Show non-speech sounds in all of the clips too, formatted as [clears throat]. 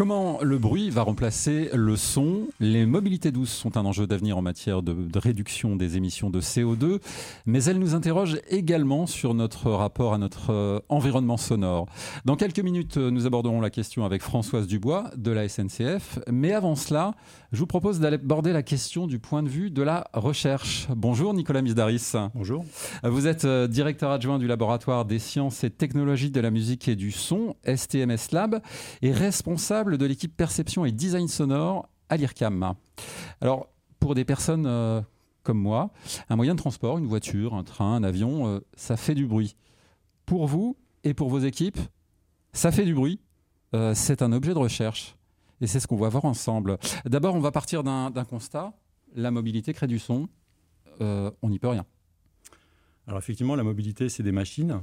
Comment le bruit va remplacer le son? Les mobilités douces sont un enjeu d'avenir en matière de, réduction des émissions de CO2, mais elles nous interrogent également sur notre rapport à notre euh, environnement sonore. Dans quelques minutes, nous aborderons la question avec Françoise Dubois de la SNCF, mais avant cela, je vous propose d'aborder la question du point de vue de la recherche. Bonjour Nicolas Misdaris. Bonjour. Vous êtes euh, directeur adjoint du laboratoire des sciences et technologies de la musique et du son, STMS Lab, et responsable de l'équipe perception et design sonore à l'IRCAM. Alors, pour des personnes euh, comme moi, un moyen de transport, une voiture, un train, un avion, euh, ça fait du bruit. Pour vous et pour vos équipes, ça fait du bruit. Euh, c'est un objet de recherche. Et c'est ce qu'on va voir ensemble. D'abord, on va partir d'un constat. La mobilité crée du son. on n'y peut rien. Alors effectivement, la mobilité, c'est des machines.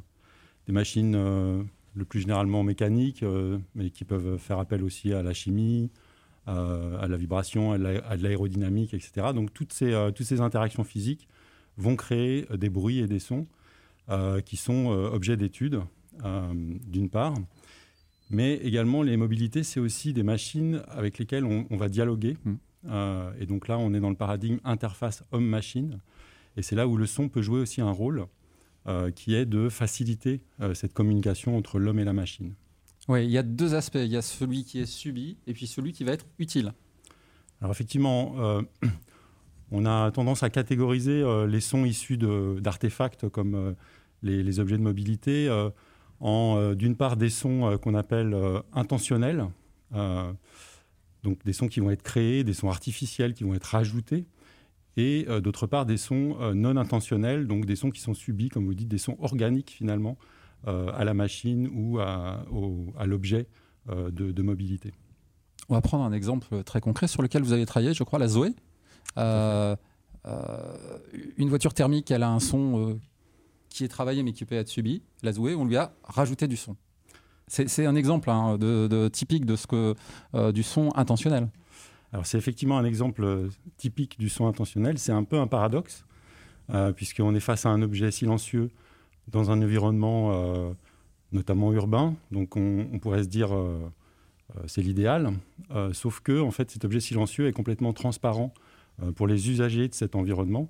Des machines le plus généralement mécaniques, euh, mais qui peuvent faire appel aussi à la chimie, euh, à la vibration, à de l'aérodynamique, etc. Donc toutes ces, euh, toutes ces interactions physiques vont créer des bruits et des sons qui sont objets d'étude, d'une part. Mais également, les mobilités, c'est aussi des machines avec lesquelles on, va dialoguer. Mmh. et donc là, on est dans le paradigme interface homme-machine. Et c'est là où le son peut jouer aussi un rôle. Euh, qui est de faciliter euh, cette communication entre l'homme et la machine. Oui, il y a deux aspects. Il y a celui qui est subi et puis celui qui va être utile. Alors effectivement, euh, [clears throat] on a tendance à catégoriser les sons issus d'artefacts comme les, objets de mobilité en, d'une part, des sons qu'on appelle intentionnels, donc des sons qui vont être créés, des sons artificiels qui vont être rajoutés, et euh, d'autre part des sons euh, non intentionnels, donc des sons qui sont subis, comme vous dites, des sons organiques finalement euh, à la machine ou à, l'objet de, mobilité. On va prendre un exemple très concret sur lequel vous avez travaillé, je crois, la Zoé. une voiture thermique, elle a un son qui est travaillé mais qui peut être subi. La Zoé, on lui a rajouté du son. C'est un exemple hein, de, typique de ce que, du son intentionnel. C'est effectivement un exemple euh, typique du son intentionnel. C'est un peu un paradoxe, euh, puisqu'on est face à un objet silencieux dans un environnement euh, notamment urbain. Donc on, pourrait se dire c'est l'idéal, sauf que en fait cet objet silencieux est complètement transparent pour les usagers de cet environnement.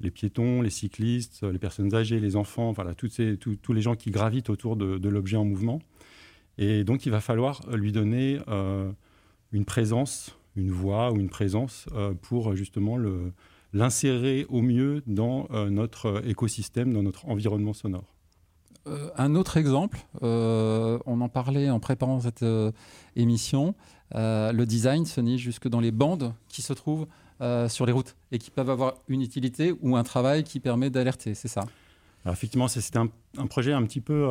Les piétons, les cyclistes, les personnes âgées, les enfants, voilà, tous les gens qui gravitent autour de l'objet en mouvement. Et donc il va falloir lui donner une présence une voix ou une présence euh, pour justement l'insérer au mieux dans euh, notre écosystème, dans notre environnement sonore. Euh, un autre exemple, on en parlait en préparant cette émission, le design se nie jusque dans les bandes qui se trouvent sur les routes et qui peuvent avoir une utilité ou un travail qui permet d'alerter, c'est ça? Alors effectivement, c'était un, un, projet un petit peu,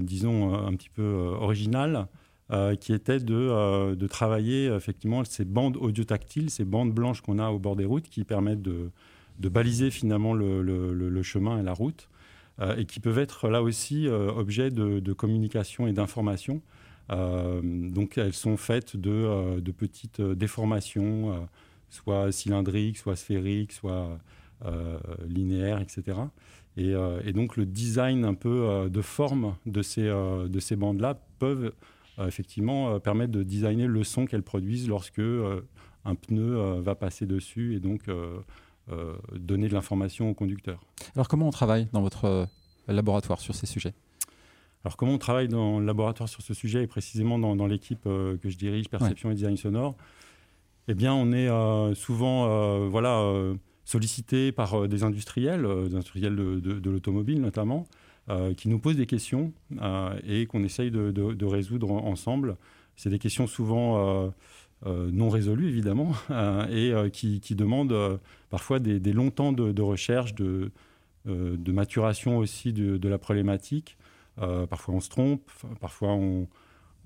disons, un petit peu original. Euh, qui était de, euh, de, travailler effectivement ces bandes audio-tactiles, ces bandes blanches qu'on a au bord des routes qui permettent de, baliser finalement le, chemin et la route euh, et qui peuvent être là aussi objet de, communication et d'information. donc elles sont faites de, petites déformations, soit cylindriques, soit sphériques, soit linéaires, etc. Et, donc le design un peu de forme de ces, de ces bandes-là peuvent effectivement euh, permettre de designer le son qu'elles produisent lorsque euh, un pneu va passer dessus et donc donner de l'information au conducteur. Alors comment on travaille dans votre laboratoire sur ces sujets? Alors comment on travaille dans le laboratoire sur ce sujet et précisément dans, l'équipe que je dirige, perception et design sonore? Eh bien, on est souvent voilà, sollicité par des industriels, des industriels de l'automobile notamment, euh, qui nous posent des questions euh, et qu'on essaye de, résoudre ensemble. C'est des questions souvent euh, non résolues, évidemment, [laughs] et qui, demandent parfois des, longs temps de, recherche, de, maturation aussi de, la problématique. parfois on se trompe, parfois on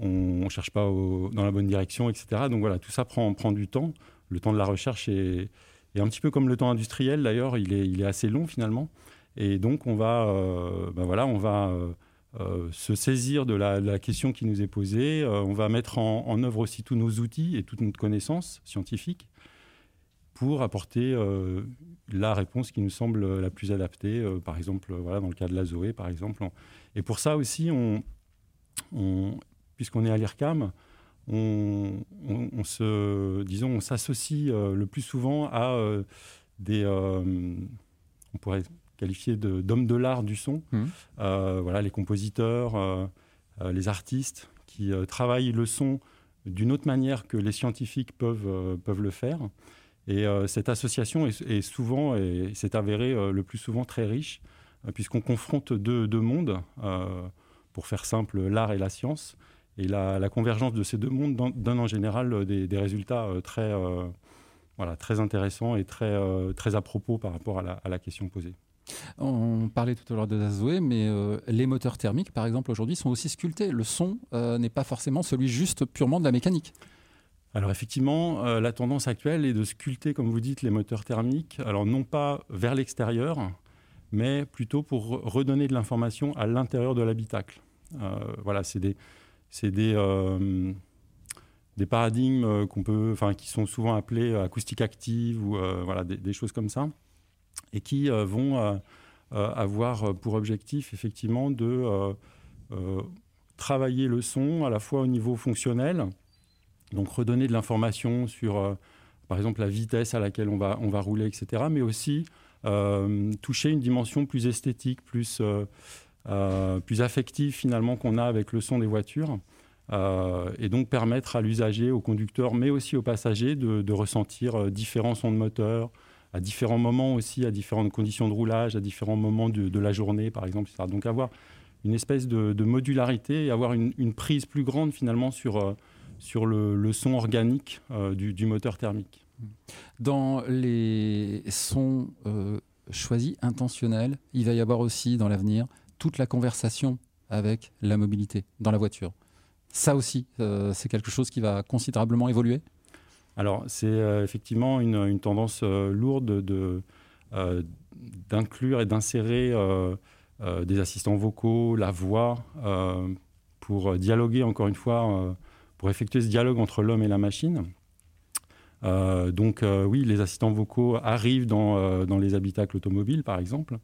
ne cherche pas dans la bonne direction, etc. Donc voilà, tout ça prend, du temps. Le temps de la recherche est, un petit peu comme le temps industriel, d'ailleurs, il est assez long finalement. Et donc, on va, euh, ben voilà, on va euh, euh, se saisir de la, question qui nous est posée. on va mettre en, œuvre aussi tous nos outils et toute notre connaissance scientifique pour apporter la réponse qui nous semble la plus adaptée. par exemple, voilà, dans le cas de la Zoé, par exemple. Et pour ça aussi, on, puisqu'on est à l'IRCAM, on, se, disons, on s'associe le plus souvent à des, on pourrait qualifier d'hommes de, l'art du son, mmh. voilà, les compositeurs, les artistes qui travaillent le son d'une autre manière que les scientifiques peuvent, peuvent le faire. Et cette association est, souvent, et c'est avéré le plus souvent très riche, puisqu'on confronte deux, deux mondes, pour faire simple, l'art et la science. Et la, convergence de ces deux mondes donne en général des, résultats très, voilà, très intéressants et très, très à propos par rapport à la, à la question posée. On parlait tout à l'heure de Zoé, mais les moteurs thermiques, par exemple, aujourd'hui, sont aussi sculptés. Le son n'est pas forcément celui juste purement de la mécanique. Alors effectivement, la tendance actuelle est de sculpter, comme vous dites, les moteurs thermiques. Alors non pas vers l'extérieur, mais plutôt pour redonner de l'information à l'intérieur de l'habitacle. Euh, voilà, c'est des, des, euh, des paradigmes euh, qu'on peut, qui sont souvent appelés acoustiques actives ou voilà, des, choses comme ça, et qui vont avoir pour objectif effectivement de travailler le son à la fois au niveau fonctionnel, donc redonner de l'information sur, par exemple, la vitesse à laquelle on va, on va rouler, etc., mais aussi euh, toucher une dimension plus esthétique, plus, euh, euh, plus affective finalement qu'on a avec le son des voitures. et donc permettre à l'usager, au conducteur, mais aussi aux passagers de, ressentir différents sons de moteur, à différents moments aussi, à différentes conditions de roulage, à différents moments de, la journée, par exemple. Donc avoir une espèce de, modularité et avoir une, prise plus grande finalement sur, sur le, son organique du, moteur thermique. Dans les sons euh, choisis, intentionnels, il va y avoir aussi dans l'avenir toute la conversation avec la mobilité dans la voiture. Ça aussi, euh, c'est quelque chose qui va considérablement évoluer? Alors, c'est euh, effectivement une, tendance lourde d'inclure et d'insérer des assistants vocaux, la voix, pour dialoguer encore une fois, pour effectuer ce dialogue entre l'homme et la machine. Euh, donc euh, oui, les assistants vocaux arrivent dans, euh, dans les habitacles automobiles, par exemple.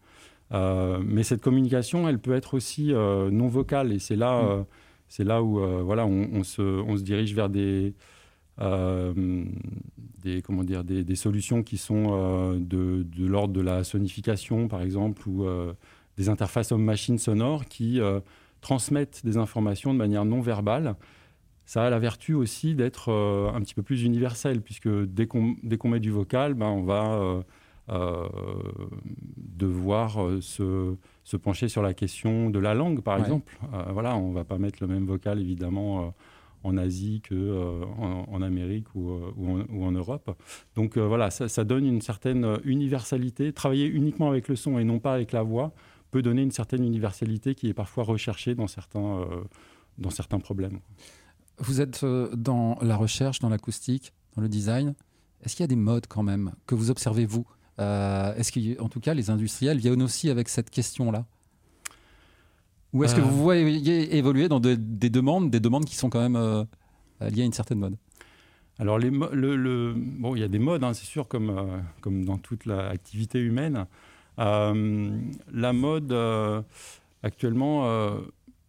mais cette communication, elle peut être aussi non vocale. Et c'est là, mm. c'est là où voilà, on, se, on, se, dirige vers des, des, comment dire, des, des solutions qui sont de, de l'ordre de la sonification, par exemple, ou des interfaces homme-machine sonores qui transmettent des informations de manière non verbale ça a la vertu aussi d'être euh, un petit peu plus universel, puisque dès qu'on met du vocal, ben, on va euh, euh, devoir se, se, pencher sur la question de la langue, par exemple. voilà, on ne va pas mettre le même vocal, évidemment, en Asie qu'en en, Amérique ou, ou, en, Europe. Donc voilà, ça, donne une certaine universalité. Travailler uniquement avec le son et non pas avec la voix peut donner une certaine universalité qui est parfois recherchée dans certains, dans certains problèmes. Vous êtes euh, dans la recherche, dans l'acoustique, dans le design. Est-ce qu'il y a des modes quand même que vous observez vous? Euh, Est-ce qu'en tout cas les industriels viennent aussi avec cette question-là? Ou est-ce que vous euh. voyez évoluer dans des demandes, des demandes qui sont quand même liées à une certaine mode? Alors, les le, bon, il y a des modes, hein, c'est sûr, comme, comme dans toute l'activité humaine. la mode, actuellement,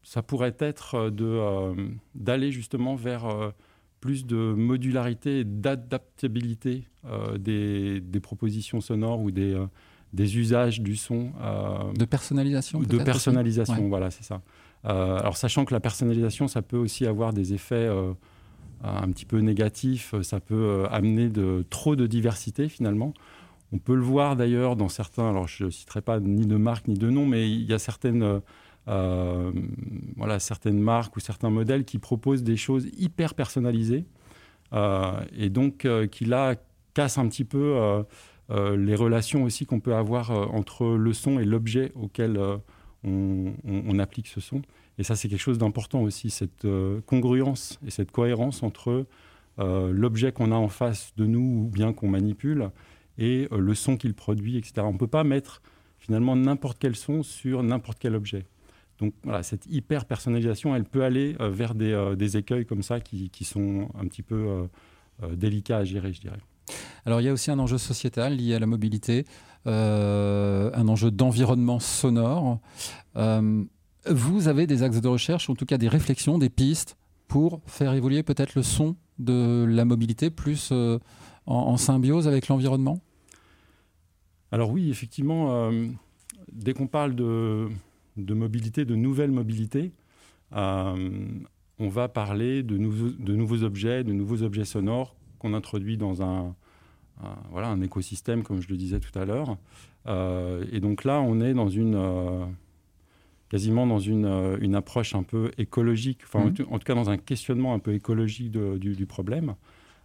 ça pourrait être euh, euh, d'aller justement vers euh, plus de modularité et d'adaptabilité des, propositions sonores ou des, des usages du son. de personnalisation De personnalisation, voilà, c'est ça. alors, sachant que la personnalisation, ça peut aussi avoir des effets un petit peu négatifs, ça peut amener de, trop de diversité finalement. On peut le voir d'ailleurs dans certains, alors je ne citerai pas ni de marque ni de nom, mais il y a certaines euh, voilà, certaines marques ou certains modèles qui proposent des choses hyper personnalisées euh, et donc euh, qui là cassent un petit peu les relations aussi qu'on peut avoir entre le son et l'objet auquel on, applique ce son. Et ça, c'est quelque chose d'important aussi, cette congruence et cette cohérence entre l'objet qu'on a en face de nous ou bien qu'on manipule et le son qu'il produit, etc. On ne peut pas mettre finalement n'importe quel son sur n'importe quel objet. Donc voilà, cette hyper personnalisation, elle peut aller euh, vers euh, des, écueils comme ça qui, sont un petit peu euh, délicats à gérer, je dirais. Alors il y a aussi un enjeu sociétal lié à la mobilité, un enjeu d'environnement sonore. vous avez des axes de recherche, en tout cas des réflexions, des pistes pour faire évoluer peut-être le son de la mobilité plus en, symbiose avec l'environnement? Alors oui, effectivement, dès qu'on parle de, mobilité, de nouvelle mobilité, on va parler de nouveaux objets, de nouveaux objets sonores qu'on introduit dans un, voilà, un écosystème, comme je le disais tout à l'heure. Euh, et donc là, on est dans une, euh, quasiment dans une, euh, une, approche un peu écologique, enfin, en, mmh. tout cas dans un questionnement un peu écologique du, du, problème.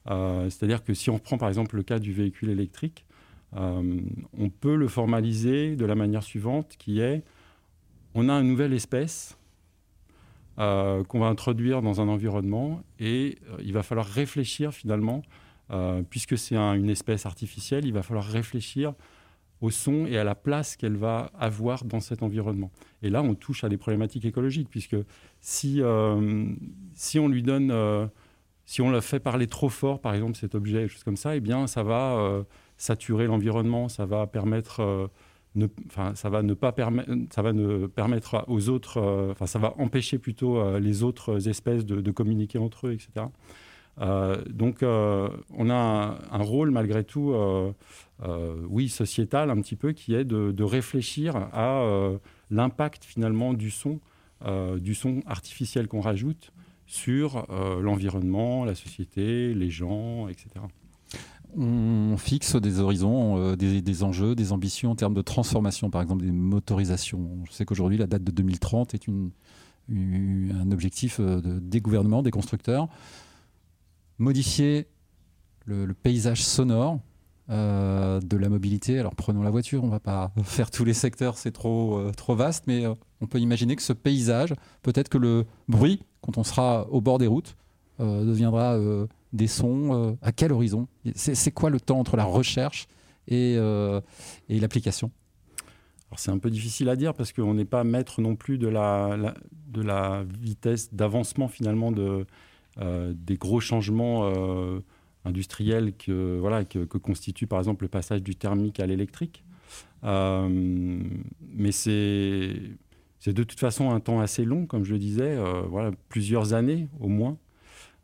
C'est-à-dire que si on prend par exemple le cas du véhicule électrique, on peut le formaliser de la manière suivante, qui est, on a une nouvelle espèce euh, qu'on va introduire dans un environnement et euh, il va falloir réfléchir finalement, euh, puisque c'est une espèce artificielle, il va falloir réfléchir au son et à la place qu'elle va avoir dans cet environnement. Et là, on touche à des problématiques écologiques, puisque si, si on lui donne, si on le fait parler trop fort, par exemple, cet objet, choses comme ça, eh bien, ça va saturer l'environnement, ça va permettre ça va ne pas permettre, ça va ne permettre aux autres, euh, ça va empêcher plutôt euh, les autres espèces de, communiquer entre eux, etc. Euh, donc, on a un, rôle malgré tout, oui, sociétal un petit peu, qui est de, réfléchir à l'impact finalement du son, du son artificiel qu'on rajoute sur l'environnement, la société, les gens, etc on fixe des horizons, euh, des, enjeux, des ambitions en termes de transformation, par exemple des motorisations. Je sais qu'aujourd'hui, la date de 2030 est un objectif euh, des gouvernements, des constructeurs. Modifier le, paysage sonore euh, de la mobilité. Alors prenons la voiture, on ne va pas faire tous les secteurs, c'est trop, trop vaste, mais on peut imaginer que ce paysage, peut-être que le bruit, quand on sera au bord des routes, deviendra des sons euh, À quel horizon? C'est quoi le temps entre la recherche et, euh, et l'application? C'est un peu difficile à dire parce qu'on n'est pas maître non plus de la, de la vitesse d'avancement finalement de, euh, des gros changements industriels que, voilà, que, constitue par exemple le passage du thermique à l'électrique. mais c'est de toute façon un temps assez long, comme je le disais, voilà, plusieurs années au moins.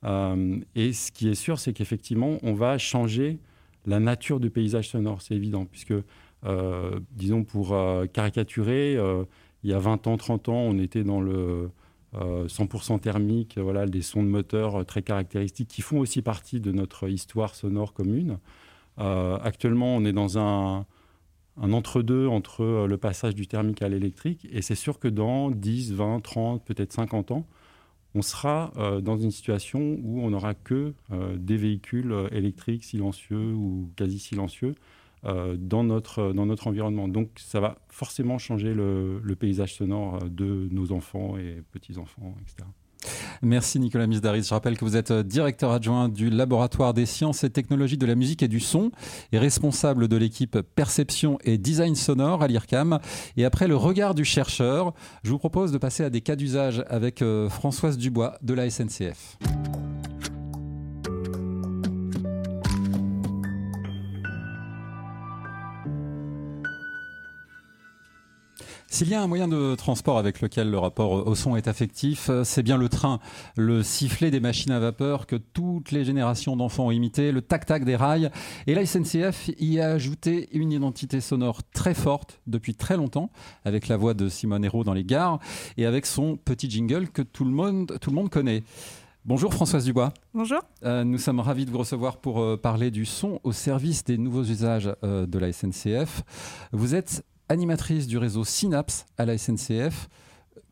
Euh, et ce qui est sûr, c'est qu'effectivement, on va changer la nature du paysage sonore, c'est évident, puisque, euh, disons, pour euh, caricaturer, il y a 20 ans, 30 ans, on était dans le 100% thermique, voilà, des sons de moteur très caractéristiques qui font aussi partie de notre histoire sonore commune. actuellement, on est dans un, entre-deux entre le passage du thermique à l'électrique, et c'est sûr que dans 10, 20, 30, peut-être 50 ans, on sera euh, dans une situation où on n'aura que euh, des véhicules euh, électriques silencieux ou quasi silencieux dans, notre, dans notre environnement. Donc ça va forcément changer le, le paysage sonore de nos enfants et petits-enfants, etc. Merci Nicolas Misdaris. Je rappelle que vous êtes directeur adjoint du laboratoire des sciences et technologies de la musique et du son et responsable de l'équipe perception et design sonore à l'IRCAM. Et après le regard du chercheur, je vous propose de passer à des cas d'usage avec euh, Françoise Dubois de la SNCF. S'il y a un moyen de transport avec lequel le rapport au son est affectif, euh, c'est bien le train, le sifflet des machines à vapeur que toutes les générations d'enfants ont imité, le tac-tac des rails. Et la SNCF y a ajouté une identité sonore très forte depuis très longtemps, avec la voix de Simone Hérault dans les gares et avec son petit jingle que tout le monde, tout le monde connaît. Bonjour Françoise Dubois. Bonjour. Euh, nous sommes ravis de vous recevoir pour euh, parler du son au service des nouveaux usages de la SNCF. Vous êtes animatrice du réseau Synapse à la SNCF.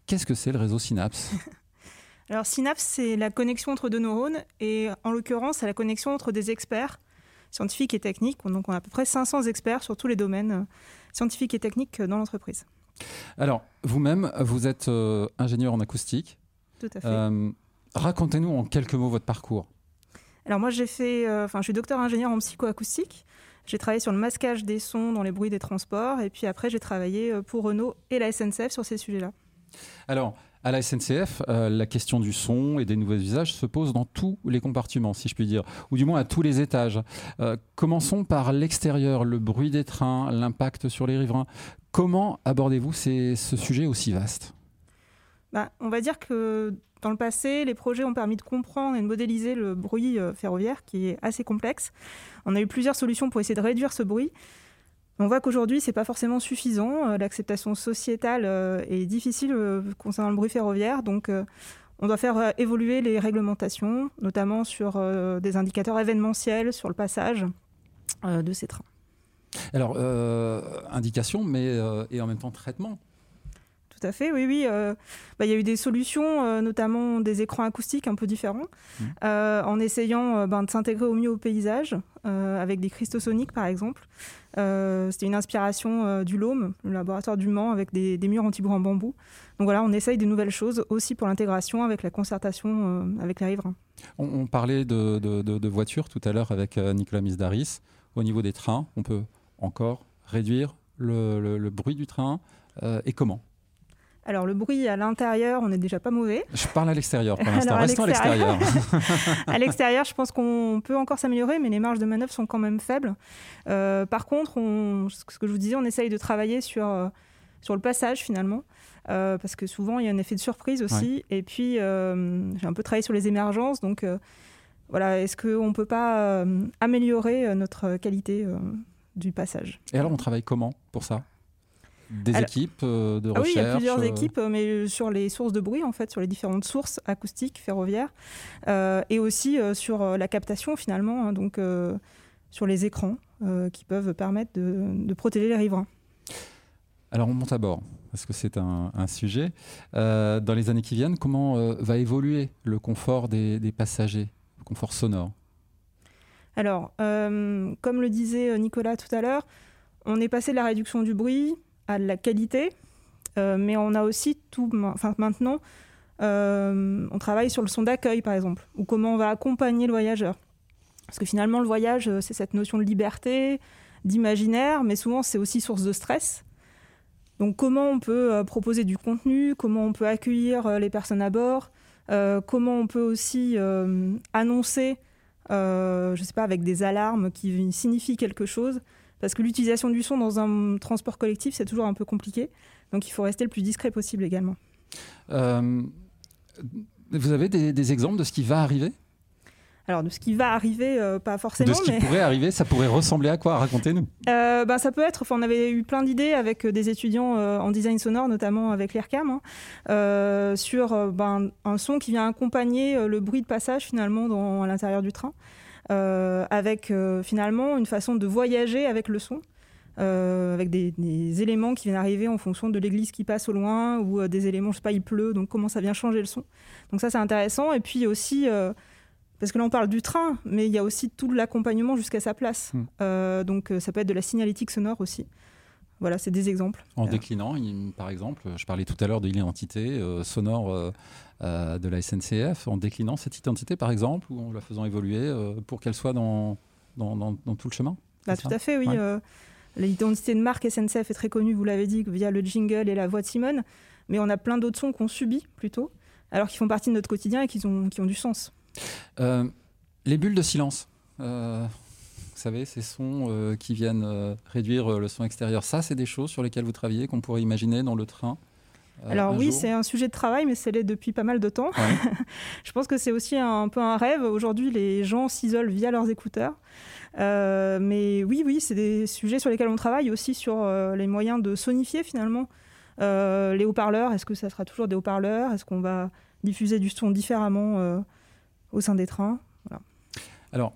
Qu'est-ce que c'est le réseau Synapse? [laughs] Alors Synapse, c'est la connexion entre deux neurones et en l'occurrence, c'est la connexion entre des experts scientifiques et techniques. Donc on a à peu près 500 experts sur tous les domaines euh, scientifiques et techniques dans l'entreprise. Alors vous-même, vous êtes euh, ingénieur en acoustique. Tout à fait. Euh, racontez-nous en quelques mots votre parcours. Alors moi j'ai fait, enfin je suis docteur ingénieur en psychoacoustique. J'ai travaillé sur le masquage des sons dans les bruits des transports. Et puis après, j'ai travaillé euh, pour Renault et la SNCF sur ces sujets-là. Alors, à la SNCF, euh, la question du son et des nouveaux usages se pose dans tous les compartiments, si je puis dire, ou du moins à tous les étages. Euh, commençons par l'extérieur, le bruit des trains, l'impact sur les riverains. Comment abordez-vous ce sujet aussi vaste? Bah, On va dire que dans le passé, les projets ont permis de comprendre et de modéliser le bruit ferroviaire, qui est assez complexe. On a eu plusieurs solutions pour essayer de réduire ce bruit. On voit qu'aujourd'hui, ce n'est pas forcément suffisant. L'acceptation sociétale est difficile concernant le bruit ferroviaire. Donc, on doit faire évoluer les réglementations, notamment sur des indicateurs événementiels, sur le passage de ces trains. Alors, euh, indication, mais euh, et en même temps traitement. Tout à fait, oui, oui. Euh, bah, il y a eu des solutions, notamment des écrans acoustiques un peu différents, mmh. en essayant ben, de s'intégrer au mieux au paysage, avec des cristaux soniques par exemple. C'était une inspiration du LOM, le laboratoire du Mans, avec des, murs anti-bruit en bambou. Donc voilà, on essaye des nouvelles choses aussi pour l'intégration avec la concertation avec les riverains. On, parlait de, de, voitures tout à l'heure avec Nicolas Misdaris. Au niveau des trains, on peut encore réduire le, bruit du train euh, et comment? Alors le bruit à l'intérieur, on n'est déjà pas mauvais. Je parle à l'extérieur pour [laughs] l'instant. Restons à l'extérieur. [laughs] à l'extérieur, je pense qu'on peut encore s'améliorer, mais les marges de manœuvre sont quand même faibles. Euh, par contre, on, ce que je vous disais, on essaye de travailler sur, euh, sur le passage finalement. parce que souvent il y a un effet de surprise aussi. Et puis j'ai un peu travaillé sur les émergences, donc voilà, est-ce qu'on ne peut pas améliorer notre qualité du passage? Et alors, on travaille comment pour ça? Des équipes euh, de recherche ah Oui, il y a plusieurs euh, équipes, euh, mais sur les sources de bruit, en fait, sur les différentes sources acoustiques, ferroviaires, et aussi sur la captation, finalement, hein, donc sur les écrans qui peuvent permettre de, protéger les riverains. Alors, on monte à bord, parce que c'est un, sujet. dans les années qui viennent, comment va évoluer le confort des passagers, le confort sonore? Alors, euh, comme le disait euh, Nicolas tout à l'heure, on est passé de la réduction du bruit à la qualité, euh, mais on a aussi tout. Enfin, maintenant, on travaille sur le son d'accueil, par exemple, ou comment on va accompagner le voyageur. Parce que finalement, le voyage, c'est cette notion de liberté, d'imaginaire, mais souvent, c'est aussi source de stress. Donc, comment on peut proposer du contenu, comment on peut accueillir les personnes à bord, comment on peut aussi annoncer euh, je ne sais pas, avec des alarmes qui signifient quelque chose. Parce que l'utilisation du son dans un transport collectif, c'est toujours un peu compliqué. Donc il faut rester le plus discret possible également. Euh, vous avez des, exemples de ce qui va arriver? Alors de ce qui va arriver, euh, pas forcément. De ce qui pourrait arriver, ça pourrait ressembler à quoi? Racontez-nous. ben, ça peut être, on avait eu plein d'idées avec des étudiants en design sonore, notamment avec l'IRCAM, hein, sur ben, un son qui vient accompagner le bruit de passage finalement dans, à l'intérieur du train. Euh, avec euh, finalement une façon de voyager avec le son. Euh, avec des, éléments qui viennent arriver en fonction de l'église qui passe au loin ou des éléments, je sais pas, il pleut, donc comment ça vient changer le son. Donc ça c'est intéressant. Et puis aussi, parce que là on parle du train, mais il y a aussi tout l'accompagnement jusqu'à sa place. Hmm. donc ça peut être de la signalétique sonore aussi. Voilà, c'est des exemples. En déclinant, par exemple, je parlais tout à l'heure de l'identité euh, sonore euh, euh, de la SNCF, en déclinant cette identité, par exemple, ou en la faisant évoluer pour qu'elle soit dans, dans, tout le chemin bah, Tout à fait, oui. L'identité de marque SNCF est très connue, vous l'avez dit, via le jingle et la voix de Simone, mais on a plein d'autres sons qu'on subit plutôt, alors qu'ils font partie de notre quotidien et qui ont, qui ont du sens. les bulles de silence vous savez, ces sons euh, qui viennent euh, réduire euh, le son extérieur. Ça, c'est des choses sur lesquelles vous travaillez, qu'on pourrait imaginer dans le train alors oui, c'est un sujet de travail, mais c'est l'est depuis pas mal de temps. [laughs] je pense que c'est aussi un, peu un rêve. Aujourd'hui, les gens s'isolent via leurs écouteurs. mais oui, oui, c'est des sujets sur lesquels on travaille aussi sur les moyens de sonifier finalement les haut-parleurs. Est-ce que ça sera toujours des haut-parleurs? Est-ce qu'on va diffuser du son différemment au sein des trains? Alors,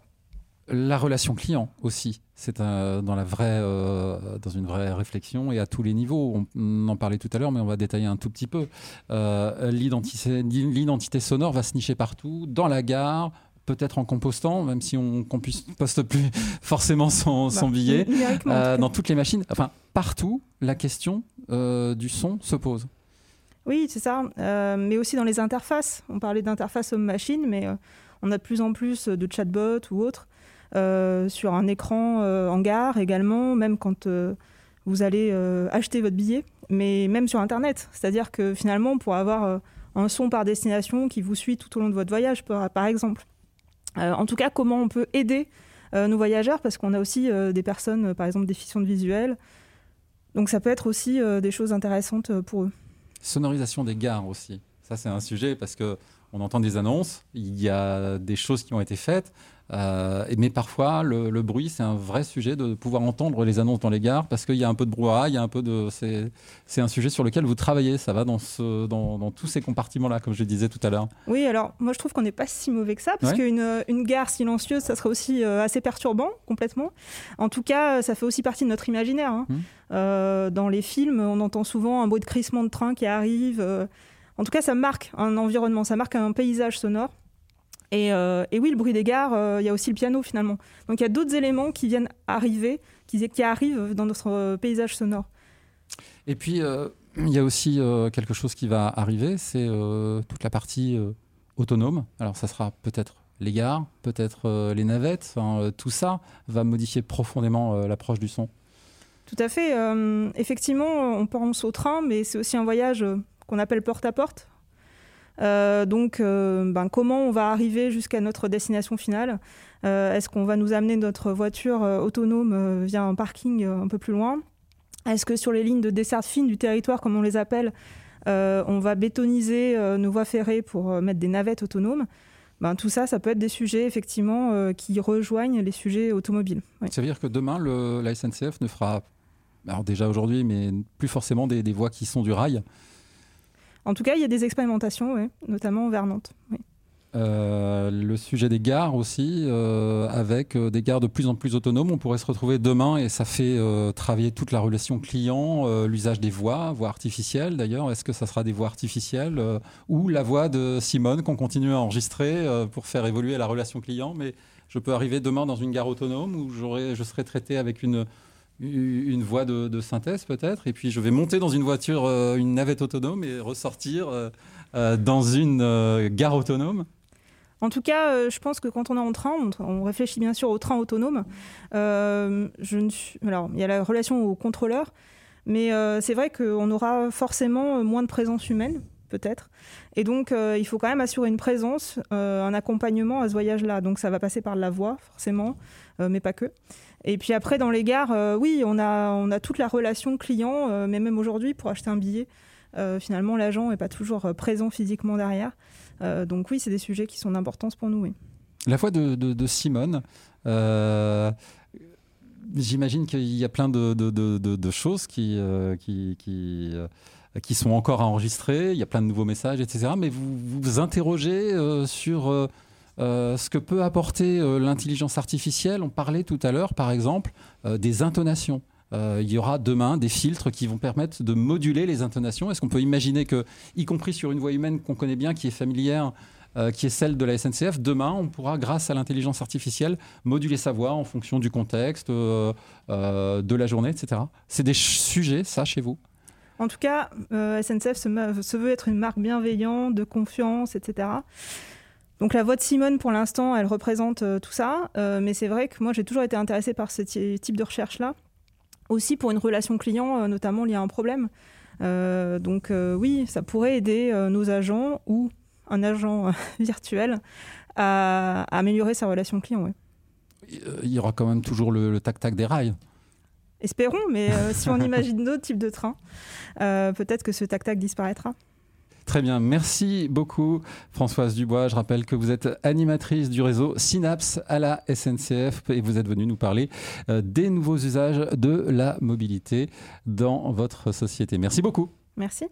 la relation client aussi, c'est dans, la vraie, euh, dans une vraie réflexion et à tous les niveaux. On, en parlait tout à l'heure, mais on va détailler un tout petit peu. Euh, l'identité sonore va se nicher partout, dans la gare, peut-être en compostant, même si on composte plus [laughs] forcément son, bah, billet, euh, dans toutes les machines. Enfin, partout, la question du son se pose. Oui, c'est ça. mais aussi dans les interfaces. On parlait d'interface homme-machine, mais on a de plus en plus de chatbots ou autres sur un écran euh, en gare également, même quand euh, vous allez acheter votre billet, mais même sur Internet. C'est-à-dire que finalement, pour avoir un son par destination qui vous suit tout au long de votre voyage, par, exemple. en tout cas, comment on peut aider nos voyageurs, parce qu'on a aussi des personnes, par exemple, déficientes visuelles. Donc ça peut être aussi des choses intéressantes pour eux. Sonorisation des gares aussi. Ça, c'est un sujet parce que on entend des annonces, il y a des choses qui ont été faites, euh, mais parfois le, bruit, c'est un vrai sujet de pouvoir entendre les annonces dans les gares parce qu'il y a un peu de brouhaha, il y a un peu de, c'est un sujet sur lequel vous travaillez. Ça va dans, ce, dans, tous ces compartiments-là, comme je disais tout à l'heure. Oui, alors moi je trouve qu'on n'est pas si mauvais que ça parce qu'une une gare silencieuse, ça serait aussi euh, assez perturbant complètement. En tout cas, ça fait aussi partie de notre imaginaire. Hein. Mmh. Euh, dans les films, on entend souvent un bruit de crissement de train qui arrive. En tout cas, ça marque un environnement, ça marque un paysage sonore. Et, euh, oui, le bruit des gares, euh, il y a aussi le piano finalement. Donc il y a d'autres éléments qui viennent arriver, qui, qui arrivent dans notre euh, paysage sonore. Et puis, il y a aussi quelque chose qui va arriver, c'est toute la partie autonome. Alors ça sera peut-être les gares, peut-être les navettes. tout ça va modifier profondément l'approche du son. Tout à fait. effectivement, on pense au train, mais c'est aussi un voyage qu'on appelle porte-à-porte. Euh, donc, euh, ben, comment on va arriver jusqu'à notre destination finale euh, Est-ce qu'on va nous amener notre voiture autonome via un parking un peu plus loin Est-ce que sur les lignes de dessert fine du territoire, comme on les appelle, on va bétoniser nos voies ferrées pour mettre des navettes autonomes ben, tout ça, ça peut être des sujets effectivement qui rejoignent les sujets automobiles. Ça veut dire que demain, la SNCF ne fera, alors déjà aujourd'hui, mais plus forcément des voies qui sont du rail. En tout cas, il y a des expérimentations, notamment vers Nantes. Euh, le sujet des gares aussi, euh, avec euh, des gares de plus en plus autonomes, on pourrait se retrouver demain et ça fait travailler toute la relation client, l'usage des voix, voix artificielles d'ailleurs. Est-ce que ça sera des voix artificielles ou la voix de Simone qu'on continue à enregistrer pour faire évoluer la relation client? Mais je peux arriver demain dans une gare autonome où je serai traité avec une une voie de, synthèse peut-être, et puis je vais monter dans une voiture, euh, une navette autonome et ressortir euh, euh, dans une gare autonome. En tout cas, je pense que quand on est en train, on, réfléchit bien sûr au train autonome. je ne. Alors, il y a la relation au contrôleur, mais c'est vrai qu'on aura forcément moins de présence humaine, peut-être. Et donc, il faut quand même assurer une présence, un accompagnement à ce voyage-là. Donc, ça va passer par la voix, forcément, mais pas que. Et puis après, dans les gares, euh, oui, on a, on a toute la relation client, euh, mais même aujourd'hui, pour acheter un billet, euh, finalement, l'agent n'est pas toujours présent physiquement derrière. donc oui, c'est des sujets qui sont d'importance pour nous. La voix de, Simone, j'imagine qu'il y a plein de, choses qui, qui, qui, sont encore à enregistrer, il y a plein de nouveaux messages, etc. Mais vous vous interrogez sur ce que peut apporter euh, l'intelligence artificielle. On parlait tout à l'heure, par exemple, euh, des intonations. il y aura demain des filtres qui vont permettre de moduler les intonations. Est-ce qu'on peut imaginer que, y compris sur une voix humaine qu'on connaît bien, qui est familière, qui est celle de la SNCF, demain, on pourra, grâce à l'intelligence artificielle, moduler sa voix en fonction du contexte, de la journée, etc. C'est des sujets, ça, chez vous? En tout cas, SNCF se, veut être une marque bienveillante, de confiance, etc. Donc la voix de Simone, pour l'instant, elle représente euh, tout ça. Euh, mais c'est vrai que moi, j'ai toujours été intéressée par ce type de recherche-là. Aussi pour une relation client, euh, notamment, il y a un problème. donc oui, ça pourrait aider nos agents ou un agent [laughs] virtuel à, améliorer sa relation client. Il y aura quand même toujours le tac-tac des rails. Espérons, mais si on imagine d'autres types de trains, peut-être que ce tac-tac disparaîtra. Très bien, merci beaucoup Françoise Dubois. Je rappelle que vous êtes animatrice du réseau Synapse à la SNCF et vous êtes venue nous parler euh, des nouveaux usages de la mobilité dans votre société. Merci beaucoup. Merci.